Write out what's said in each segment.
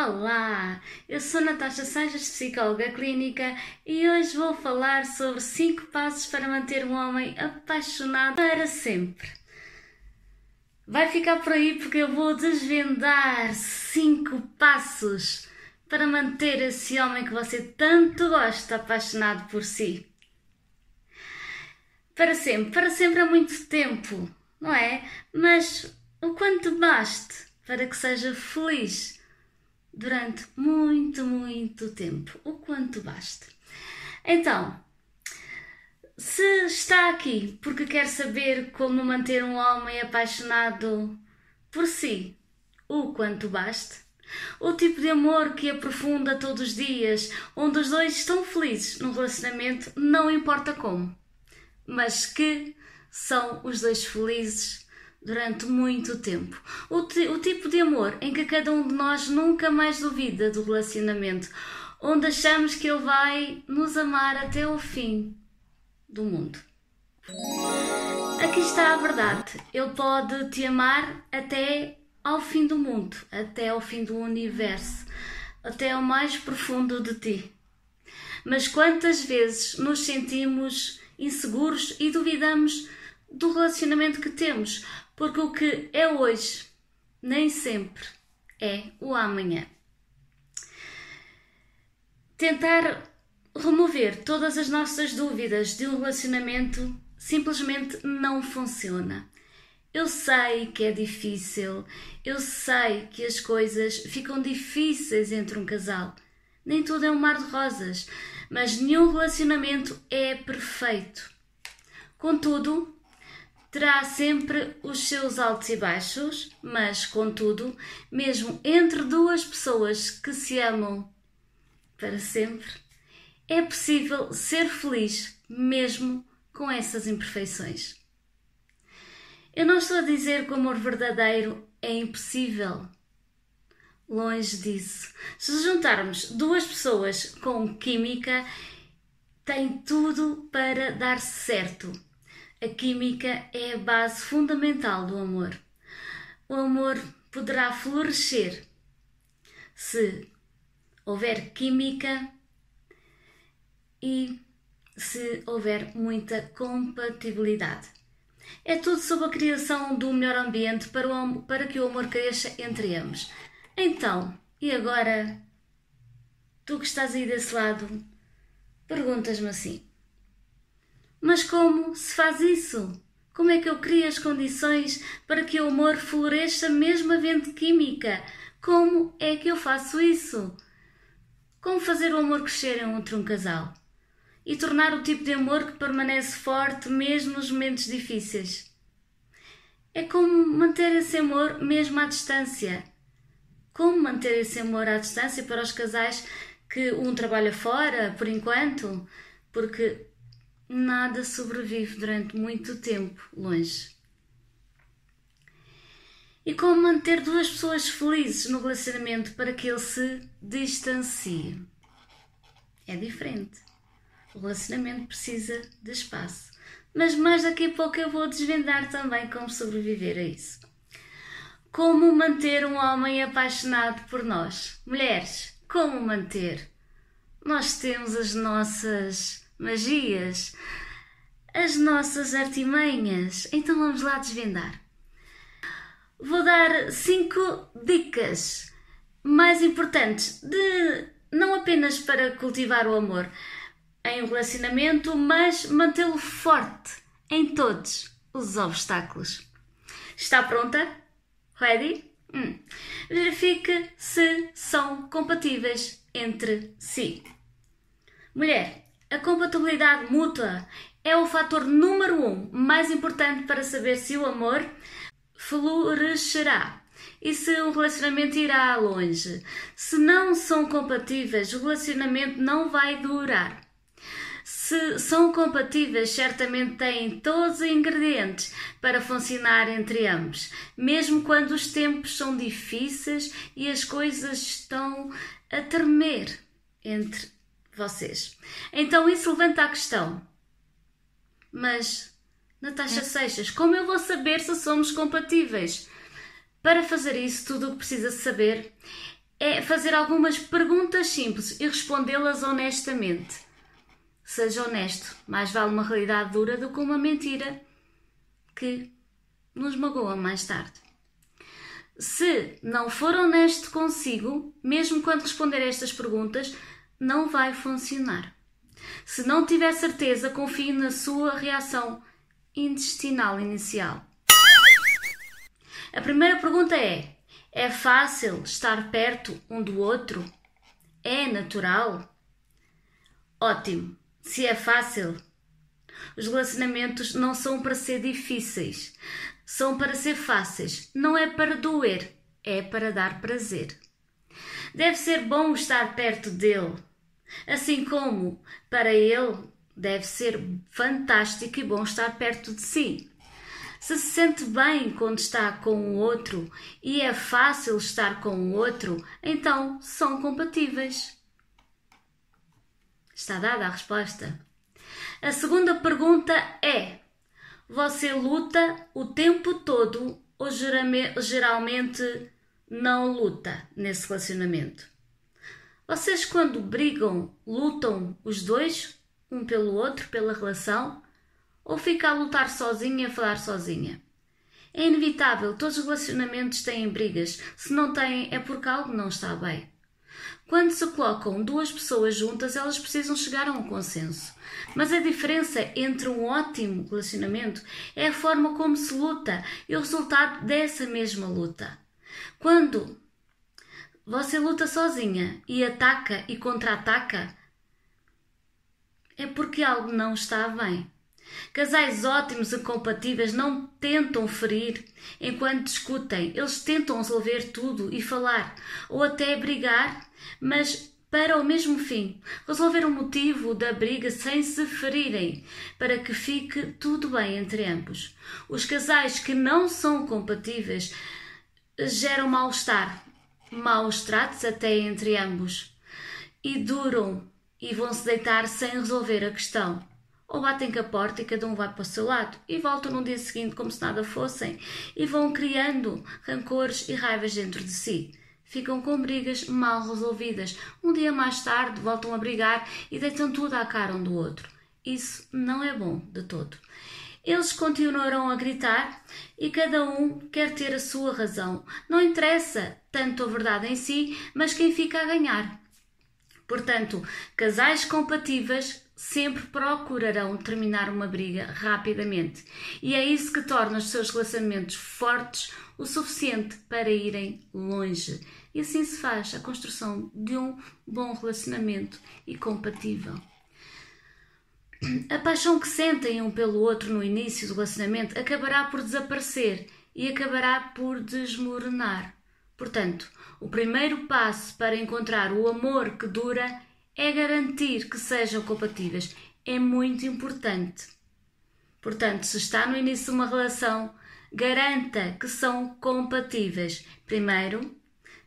Olá, eu sou Natasha Sanches, psicóloga clínica, e hoje vou falar sobre 5 passos para manter um homem apaixonado para sempre. Vai ficar por aí porque eu vou desvendar 5 passos para manter esse homem que você tanto gosta apaixonado por si. Para sempre, para sempre é muito tempo, não é? Mas o quanto baste para que seja feliz durante muito, muito tempo, o quanto baste. Então, se está aqui porque quer saber como manter um homem apaixonado por si, o quanto baste, o tipo de amor que aprofunda todos os dias, onde os dois estão felizes no relacionamento, não importa como, mas que são os dois felizes durante muito tempo. O, o tipo de amor em que cada um de nós nunca mais duvida do relacionamento, onde achamos que ele vai nos amar até o fim do mundo. Aqui está a verdade. Ele pode te amar até ao fim do mundo, até ao fim do universo, até ao mais profundo de ti. Mas quantas vezes nos sentimos inseguros e duvidamos do relacionamento que temos, porque o que é hoje nem sempre é o amanhã. Tentar remover todas as nossas dúvidas de um relacionamento simplesmente não funciona. Eu sei que é difícil, eu sei que as coisas ficam difíceis entre um casal. Nem tudo é um mar de rosas, mas nenhum relacionamento é perfeito. Contudo, terá sempre os seus altos e baixos, mas, contudo, mesmo entre duas pessoas que se amam para sempre, é possível ser feliz mesmo com essas imperfeições. Eu não estou a dizer que o amor verdadeiro é impossível. Longe disso. Se juntarmos duas pessoas com química, tem tudo para dar certo a química é a base fundamental do amor. O amor poderá florescer se houver química e se houver muita compatibilidade. É tudo sobre a criação do melhor ambiente para, o, para que o amor cresça entre ambos. Então, e agora? Tu que estás aí desse lado, perguntas-me assim: mas como se faz isso? Como é que eu crio as condições para que o amor floresça mesmo havendo química? Como é que eu faço isso? Como fazer o amor crescer entre um casal? E tornar o tipo de amor que permanece forte mesmo nos momentos difíceis? É como manter esse amor mesmo à distância. Como manter esse amor à distância para os casais que um trabalha fora, por enquanto? Porque nada sobrevive durante muito tempo longe. E como manter duas pessoas felizes no relacionamento para que ele se distancie? É diferente. O relacionamento precisa de espaço. Mas mais daqui a pouco eu vou desvendar também como sobreviver a isso. Como manter um homem apaixonado por nós? Mulheres, como manter? Nós temos as nossas magias, as nossas artimanhas. Então vamos lá desvendar. Vou dar cinco dicas mais importantes de não apenas para cultivar o amor em um relacionamento, mas mantê-lo forte em todos os obstáculos. Está pronta? Ready? Hum. Verifique se são compatíveis entre si. Mulher, a compatibilidade mútua é o fator número um mais importante para saber se o amor florescerá e se o relacionamento irá longe. Se não são compatíveis, o relacionamento não vai durar. Se são compatíveis, certamente têm todos os ingredientes para funcionar entre ambos, mesmo quando os tempos são difíceis e as coisas estão a tremer entre vocês. Então isso levanta a questão. Mas, Natasha é. Seixas, como eu vou saber se somos compatíveis? Para fazer isso, tudo o que precisa saber é fazer algumas perguntas simples e respondê-las honestamente. Seja honesto, mais vale uma realidade dura do que uma mentira que nos magoa mais tarde. Se não for honesto consigo, mesmo quando responder a estas perguntas, não vai funcionar. Se não tiver certeza, confie na sua reação intestinal inicial. A primeira pergunta é: é fácil estar perto um do outro? É natural? Ótimo! Se é fácil, os relacionamentos não são para ser difíceis, são para ser fáceis. Não é para doer, é para dar prazer. Deve ser bom estar perto dele, assim como para ele deve ser fantástico e bom estar perto de si. Se se sente bem quando está com o outro e é fácil estar com o outro, então são compatíveis. Está dada a resposta. A segunda pergunta é: você luta o tempo todo ou geralmente não luta nesse relacionamento? Vocês, quando brigam, lutam os dois, um pelo outro, pela relação? ou fica a lutar sozinha e a falar sozinha. É inevitável, todos os relacionamentos têm brigas. Se não têm, é porque algo não está bem. Quando se colocam duas pessoas juntas, elas precisam chegar a um consenso. Mas a diferença entre um ótimo relacionamento é a forma como se luta e o resultado dessa mesma luta. Quando você luta sozinha e ataca e contra-ataca, é porque algo não está bem. Casais ótimos e compatíveis não tentam ferir enquanto discutem, eles tentam resolver tudo e falar, ou até brigar, mas para o mesmo fim, resolver o motivo da briga sem se ferirem, para que fique tudo bem entre ambos. Os casais que não são compatíveis geram mal-estar, maus tratos até entre ambos, e duram e vão se deitar sem resolver a questão ou batem com a porta e cada um vai para o seu lado e voltam no dia seguinte como se nada fossem e vão criando rancores e raivas dentro de si. Ficam com brigas mal resolvidas. Um dia mais tarde voltam a brigar e deitam tudo à cara um do outro. Isso não é bom de todo. Eles continuarão a gritar e cada um quer ter a sua razão. Não interessa tanto a verdade em si, mas quem fica a ganhar. Portanto, casais compatíveis sempre procurarão terminar uma briga rapidamente. E é isso que torna os seus relacionamentos fortes o suficiente para irem longe. E assim se faz a construção de um bom relacionamento e compatível. A paixão que sentem um pelo outro no início do relacionamento acabará por desaparecer e acabará por desmoronar. Portanto, o primeiro passo para encontrar o amor que dura é garantir que sejam compatíveis. É muito importante. Portanto, se está no início de uma relação, garanta que são compatíveis. Primeiro,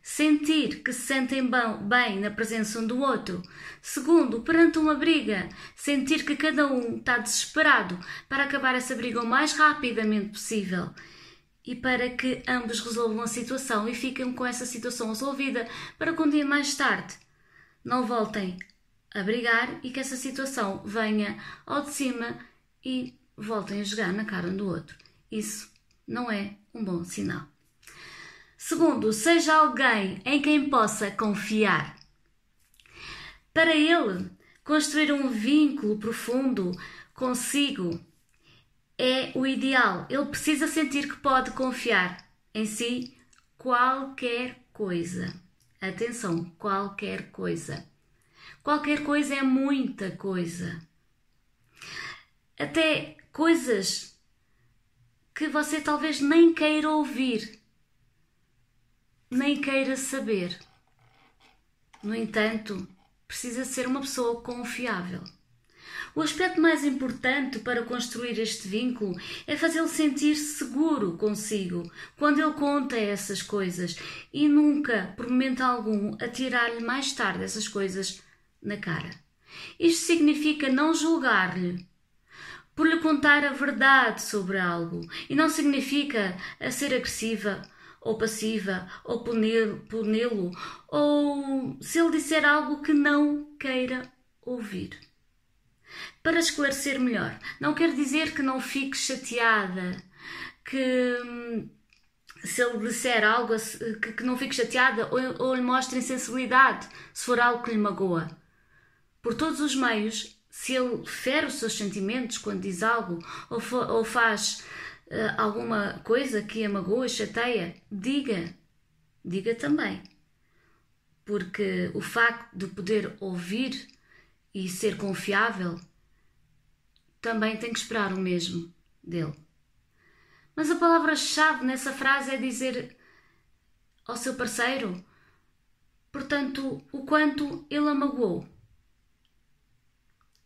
sentir que se sentem bem na presença um do outro. Segundo, perante uma briga, sentir que cada um está desesperado para acabar essa briga o mais rapidamente possível e para que ambos resolvam a situação e fiquem com essa situação resolvida para que um dia mais tarde não voltem a brigar e que essa situação venha ao de cima e voltem a jogar na cara um do outro. Isso não é um bom sinal. Segundo, seja alguém em quem possa confiar. Para ele, construir um vínculo profundo consigo é o ideal. Ele precisa sentir que pode confiar em si qualquer coisa. Atenção, qualquer coisa. Qualquer coisa é muita coisa. Até coisas que você talvez nem queira ouvir, nem queira saber. No entanto, precisa ser uma pessoa confiável. O aspecto mais importante para construir este vínculo é fazê-lo sentir seguro consigo quando ele conta essas coisas e nunca, por momento algum, atirar-lhe mais tarde essas coisas na cara. Isto significa não julgar-lhe por lhe contar a verdade sobre algo e não significa a ser agressiva ou passiva, ou puni-lo, ou se ele disser algo que não queira ouvir. Para esclarecer melhor, não quer dizer que não fique chateada, que hum, se ele disser algo que, que não fique chateada ou, ou lhe mostre insensibilidade se for algo que lhe magoa. Por todos os meios, se ele fere os seus sentimentos quando diz algo ou, for, ou faz alguma coisa que a magoa, chateia, diga. Diga também. Porque o facto de poder ouvir e ser confiável também tem que esperar o mesmo dele. Mas a palavra-chave nessa frase é dizer ao seu parceiro, portanto, o quanto ele a magoou.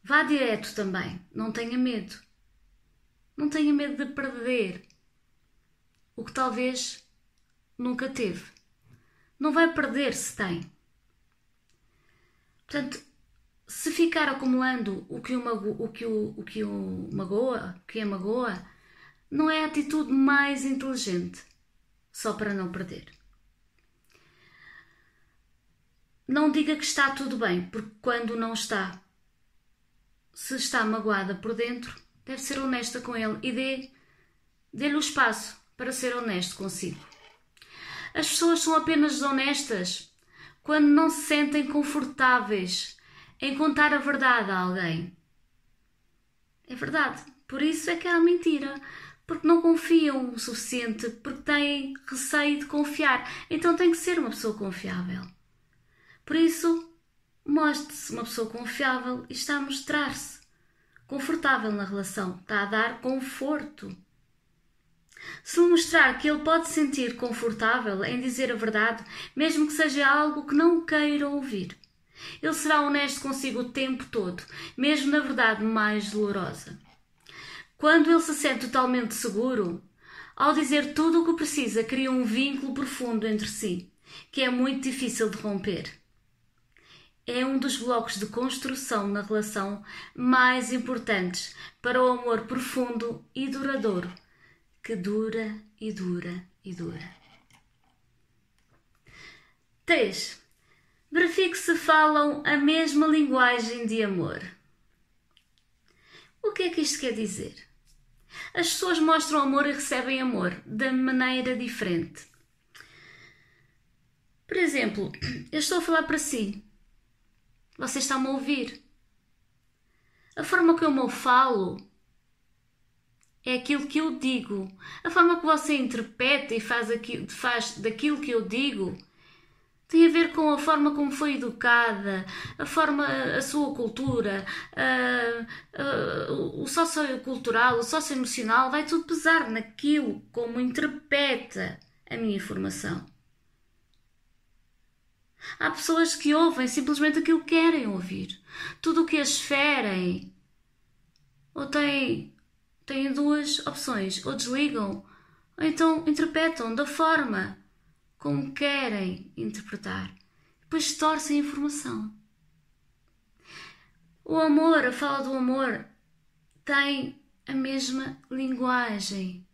Vá direto também, não tenha medo. Não tenha medo de perder o que talvez nunca teve. Não vai perder se tem. Portanto, se ficar acumulando o que o, mago, o, que o, o, que o magoa, o que magoa, não é a atitude mais inteligente, só para não perder. Não diga que está tudo bem, porque quando não está, se está magoada por dentro, deve ser honesta com ele e dê, dê-lhe o espaço para ser honesto consigo. As pessoas são apenas honestas quando não se sentem confortáveis em contar a verdade a alguém. É verdade. Por isso é que há mentira porque não confiam o suficiente, porque têm receio de confiar. Então tem que ser uma pessoa confiável. Por isso, mostre-se uma pessoa confiável e está a mostrar-se confortável na relação, está a dar conforto. Se mostrar que ele pode sentir confortável em dizer a verdade, mesmo que seja algo que não queira ouvir, ele será honesto consigo o tempo todo, mesmo na verdade mais dolorosa. Quando ele se sente totalmente seguro, ao dizer tudo o que precisa, cria um vínculo profundo entre si, que é muito difícil de romper. É um dos blocos de construção na relação mais importantes para o amor profundo e duradouro, que dura e dura e dura. 3. Verifique se falam a mesma linguagem de amor. O que é que isto quer dizer? As pessoas mostram amor e recebem amor de maneira diferente. Por exemplo, eu estou a falar para si. Você está-me a ouvir. A forma como eu falo é aquilo que eu digo. A forma que você interpreta e faz, aquilo, faz daquilo que eu digo tem a ver com a forma como foi educada, a forma, a sua cultura, a, a, o sociocultural, o socioemocional, vai tudo pesar naquilo como interpreta a minha informação. Há pessoas que ouvem simplesmente aquilo que querem ouvir. Tudo o que as ferem. Ou têm, têm duas opções. Ou desligam, ou então interpretam da forma como querem interpretar. Depois torcem a informação. O amor, a fala do amor, tem a mesma linguagem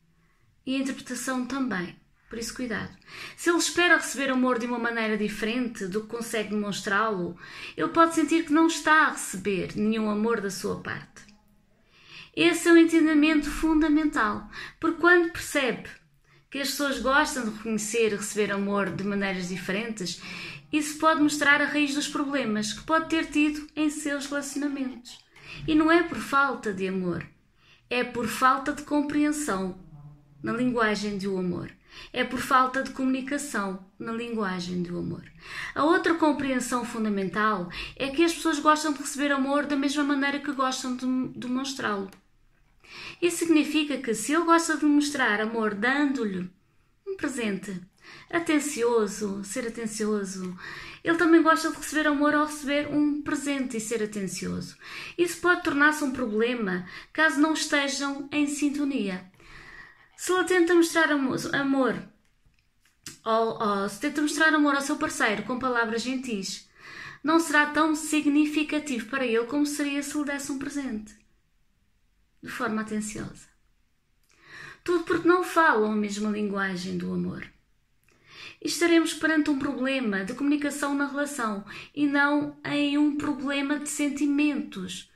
e a interpretação também. Por isso, cuidado. Se ele espera receber amor de uma maneira diferente do que consegue demonstrá-lo, ele pode sentir que não está a receber nenhum amor da sua parte. Esse é um entendimento fundamental, porque quando percebe que as pessoas gostam de reconhecer e receber amor de maneiras diferentes, isso pode mostrar a raiz dos problemas que pode ter tido em seus relacionamentos. E não é por falta de amor, é por falta de compreensão na linguagem do amor. É por falta de comunicação na linguagem do amor. A outra compreensão fundamental é que as pessoas gostam de receber amor da mesma maneira que gostam de demonstrá-lo. Isso significa que se ele gosta de mostrar amor dando-lhe um presente atencioso, ser atencioso, ele também gosta de receber amor ao receber um presente e ser atencioso. Isso pode tornar-se um problema caso não estejam em sintonia. Se ele tenta mostrar amor, ou, ou se tenta mostrar amor ao seu parceiro com palavras gentis, não será tão significativo para ele como seria se lhe desse um presente de forma atenciosa. Tudo porque não falam a mesma linguagem do amor. estaremos perante um problema de comunicação na relação e não em um problema de sentimentos.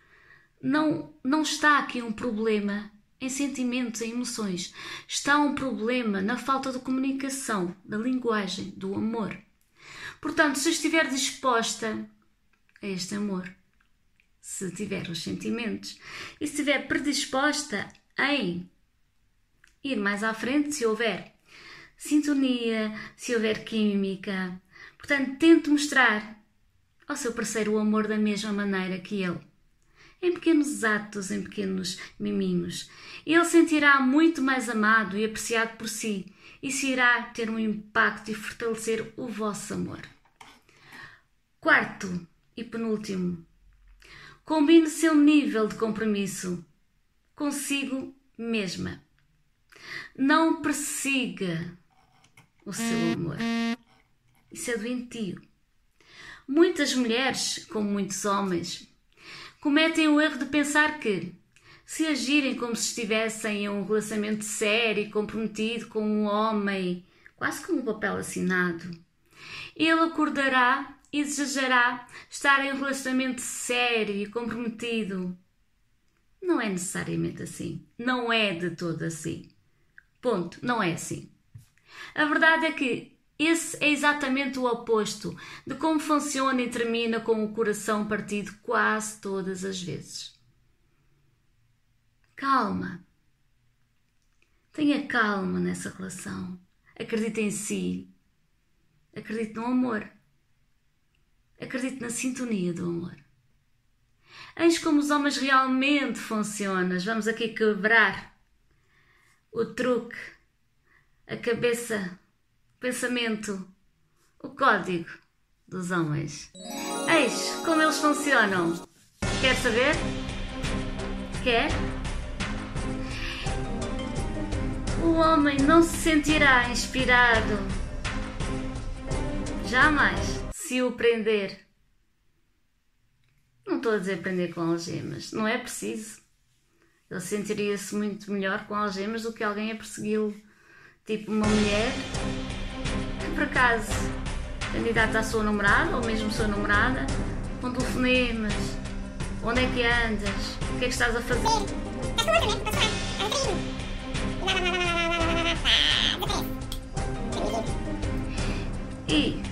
Não, não está aqui um problema em sentimentos, em emoções. Está um problema na falta de comunicação, da linguagem, do amor. Portanto, se estiver disposta a este amor, se tiver os sentimentos, e se estiver predisposta em ir mais à frente, se houver sintonia, se houver química. Portanto, tente mostrar ao seu parceiro o amor da mesma maneira que ele. Em pequenos atos, em pequenos miminhos. Ele sentirá muito mais amado e apreciado por si. Isso irá ter um impacto e fortalecer o vosso amor. Quarto e penúltimo. Combine seu nível de compromisso consigo mesma. Não persiga o seu amor. Isso é doentio. Muitas mulheres, como muitos homens, cometem o erro de pensar que, se agirem como se estivessem em um relacionamento sério e comprometido com um homem, quase como um papel assinado, ele acordará e desejará estar em um relacionamento sério e comprometido. Não é necessariamente assim. Não é de todo assim. Ponto. Não é assim. A verdade é que esse é exatamente o oposto de como funciona e termina com o coração partido quase todas as vezes. Calma. Tenha calma nessa relação. Acredite em si. Acredite no amor. Acredite na sintonia do amor. Eis como os homens realmente funcionam. Vamos aqui quebrar o truque a cabeça, pensamento, o código dos homens. Eis como eles funcionam. Quer saber? Quer? O homem não se sentirá inspirado jamais se o prender. Não estou a dizer prender com algemas, não é preciso. Ele sentiria-se muito melhor com algemas do que alguém a persegui-lo Tipo uma mulher acaso candidata à sua namorada ou mesmo sua namorada com telefonemas. Onde é que andas? O que é que estás a fazer? E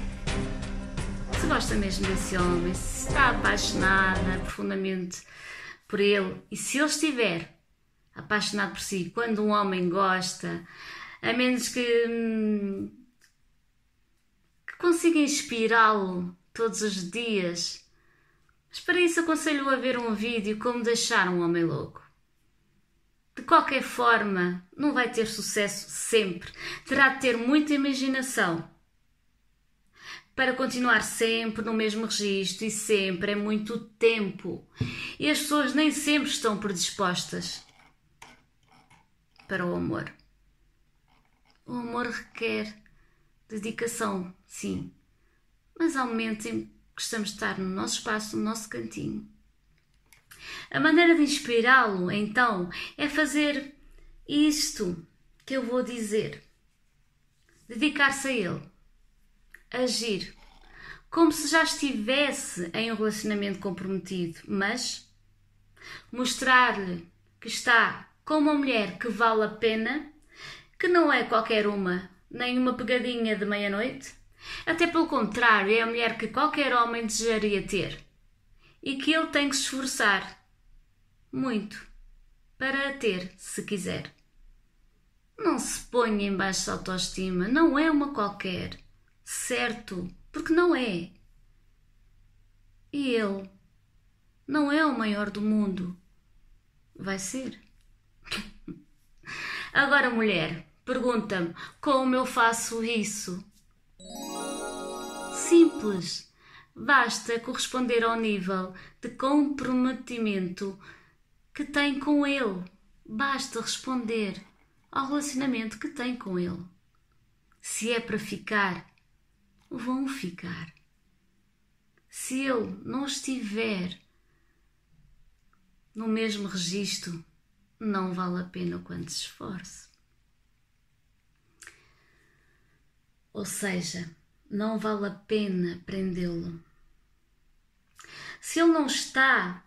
se gosta mesmo desse homem, se está apaixonada profundamente por ele e se ele estiver apaixonado por si, quando um homem gosta, a menos que, hum, que consiga inspirá-lo todos os dias. Mas para isso aconselho a ver um vídeo como deixar um homem louco. De qualquer forma, não vai ter sucesso sempre. Terá de ter muita imaginação para continuar sempre no mesmo registro e sempre é muito tempo. E as pessoas nem sempre estão predispostas para o amor. O amor requer dedicação, sim, mas há momentos em que gostamos de estar no nosso espaço, no nosso cantinho. A maneira de inspirá-lo, então, é fazer isto que eu vou dizer: dedicar-se a ele, agir, como se já estivesse em um relacionamento comprometido, mas mostrar-lhe que está com uma mulher que vale a pena que não é qualquer uma, nem uma pegadinha de meia-noite. Até pelo contrário, é a mulher que qualquer homem desejaria ter e que ele tem que se esforçar muito para a ter, se quiser. Não se ponha em baixa autoestima, não é uma qualquer, certo, porque não é. E ele não é o maior do mundo. Vai ser. Agora, mulher, Pergunta-me como eu faço isso. Simples. Basta corresponder ao nível de comprometimento que tem com ele. Basta responder ao relacionamento que tem com ele. Se é para ficar, vão ficar. Se ele não estiver no mesmo registro, não vale a pena o quanto se esforce. Ou seja, não vale a pena prendê-lo. Se ele não está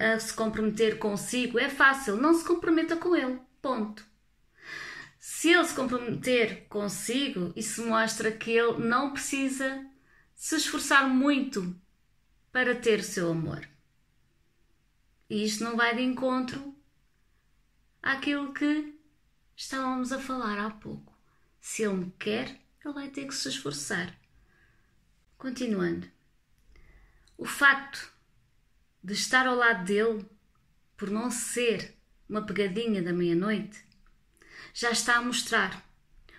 a se comprometer consigo, é fácil, não se comprometa com ele. Ponto. Se ele se comprometer consigo, isso mostra que ele não precisa se esforçar muito para ter o seu amor. E isto não vai de encontro àquilo que estávamos a falar há pouco. Se ele me quer, ele vai ter que se esforçar. Continuando. O facto de estar ao lado dele, por não ser uma pegadinha da meia-noite, já está a mostrar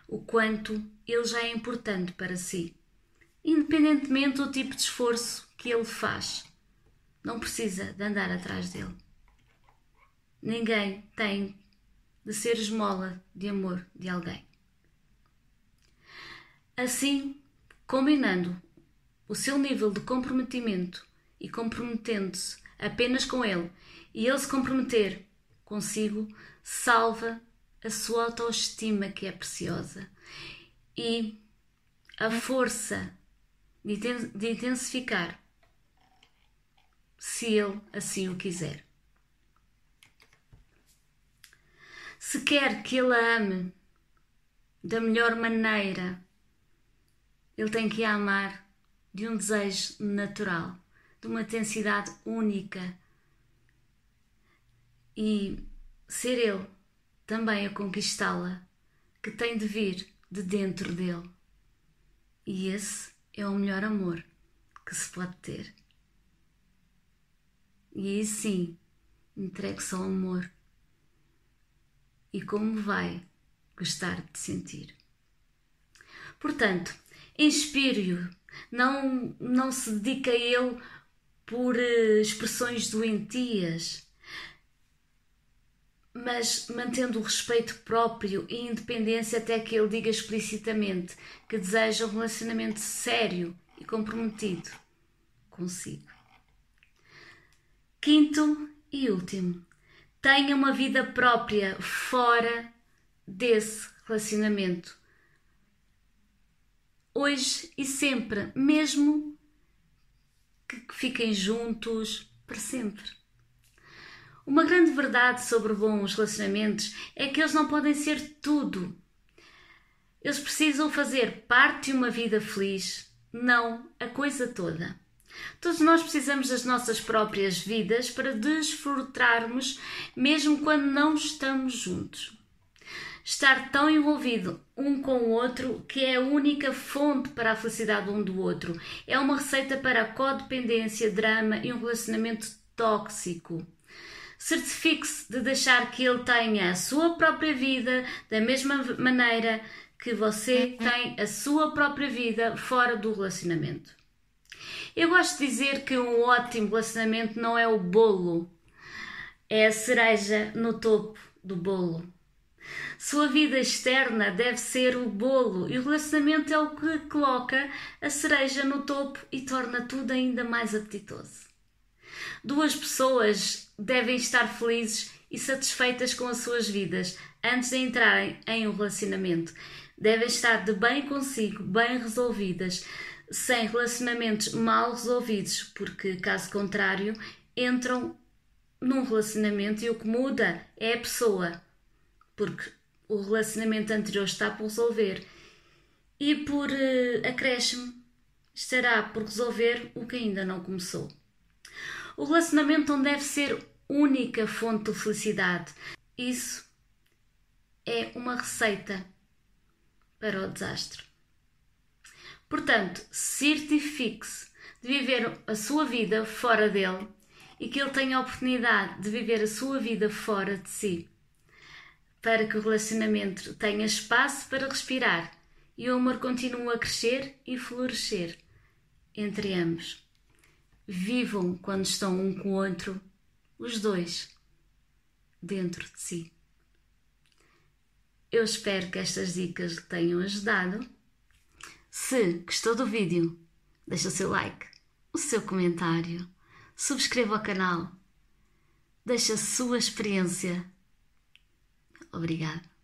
o quanto ele já é importante para si, independentemente do tipo de esforço que ele faz. Não precisa de andar atrás dele. Ninguém tem de ser esmola de amor de alguém. Assim, combinando o seu nível de comprometimento e comprometendo-se apenas com ele e ele se comprometer consigo, salva a sua autoestima que é preciosa e a força de intensificar se ele assim o quiser. Se quer que ele a ame da melhor maneira, ele tem que a amar de um desejo natural, de uma intensidade única. E ser ele também a conquistá-la, que tem de vir de dentro dele. E esse é o melhor amor que se pode ter. E aí sim, entregue-se ao amor. E como vai gostar de sentir. Portanto, inspire-o, não, não se dedique a ele por uh, expressões doentias, mas mantendo o respeito próprio e independência até que ele diga explicitamente que deseja um relacionamento sério e comprometido consigo. Quinto e último, tenha uma vida própria fora desse relacionamento. Hoje e sempre, mesmo que fiquem juntos para sempre. Uma grande verdade sobre bons relacionamentos é que eles não podem ser tudo. Eles precisam fazer parte de uma vida feliz, não a coisa toda. Todos nós precisamos das nossas próprias vidas para desfrutarmos, mesmo quando não estamos juntos. Estar tão envolvido um com o outro que é a única fonte para a felicidade um do outro. É uma receita para codependência, drama e um relacionamento tóxico. Certifique-se de deixar que ele tenha a sua própria vida da mesma maneira que você tem a sua própria vida fora do relacionamento. Eu gosto de dizer que um ótimo relacionamento não é o bolo, é a cereja no topo do bolo. Sua vida externa deve ser o bolo e o relacionamento é o que coloca a cereja no topo e torna tudo ainda mais apetitoso. Duas pessoas devem estar felizes e satisfeitas com as suas vidas antes de entrarem em um relacionamento. Devem estar de bem consigo, bem resolvidas, sem relacionamentos mal resolvidos, porque, caso contrário, entram num relacionamento e o que muda é a pessoa, porque o relacionamento anterior está por resolver e por uh, acréscimo estará por resolver o que ainda não começou. O relacionamento não deve ser única fonte de felicidade. Isso é uma receita para o desastre. Portanto, certifique-se de viver a sua vida fora dele e que ele tenha a oportunidade de viver a sua vida fora de si, para que o relacionamento tenha espaço para respirar e o amor continue a crescer e florescer entre ambos. Vivam quando estão um com o outro, os dois, dentro de si. Eu espero que estas dicas lhe tenham ajudado se gostou do vídeo, deixa o seu like, o seu comentário, subscreva o canal, deixa a sua experiência. Obrigada.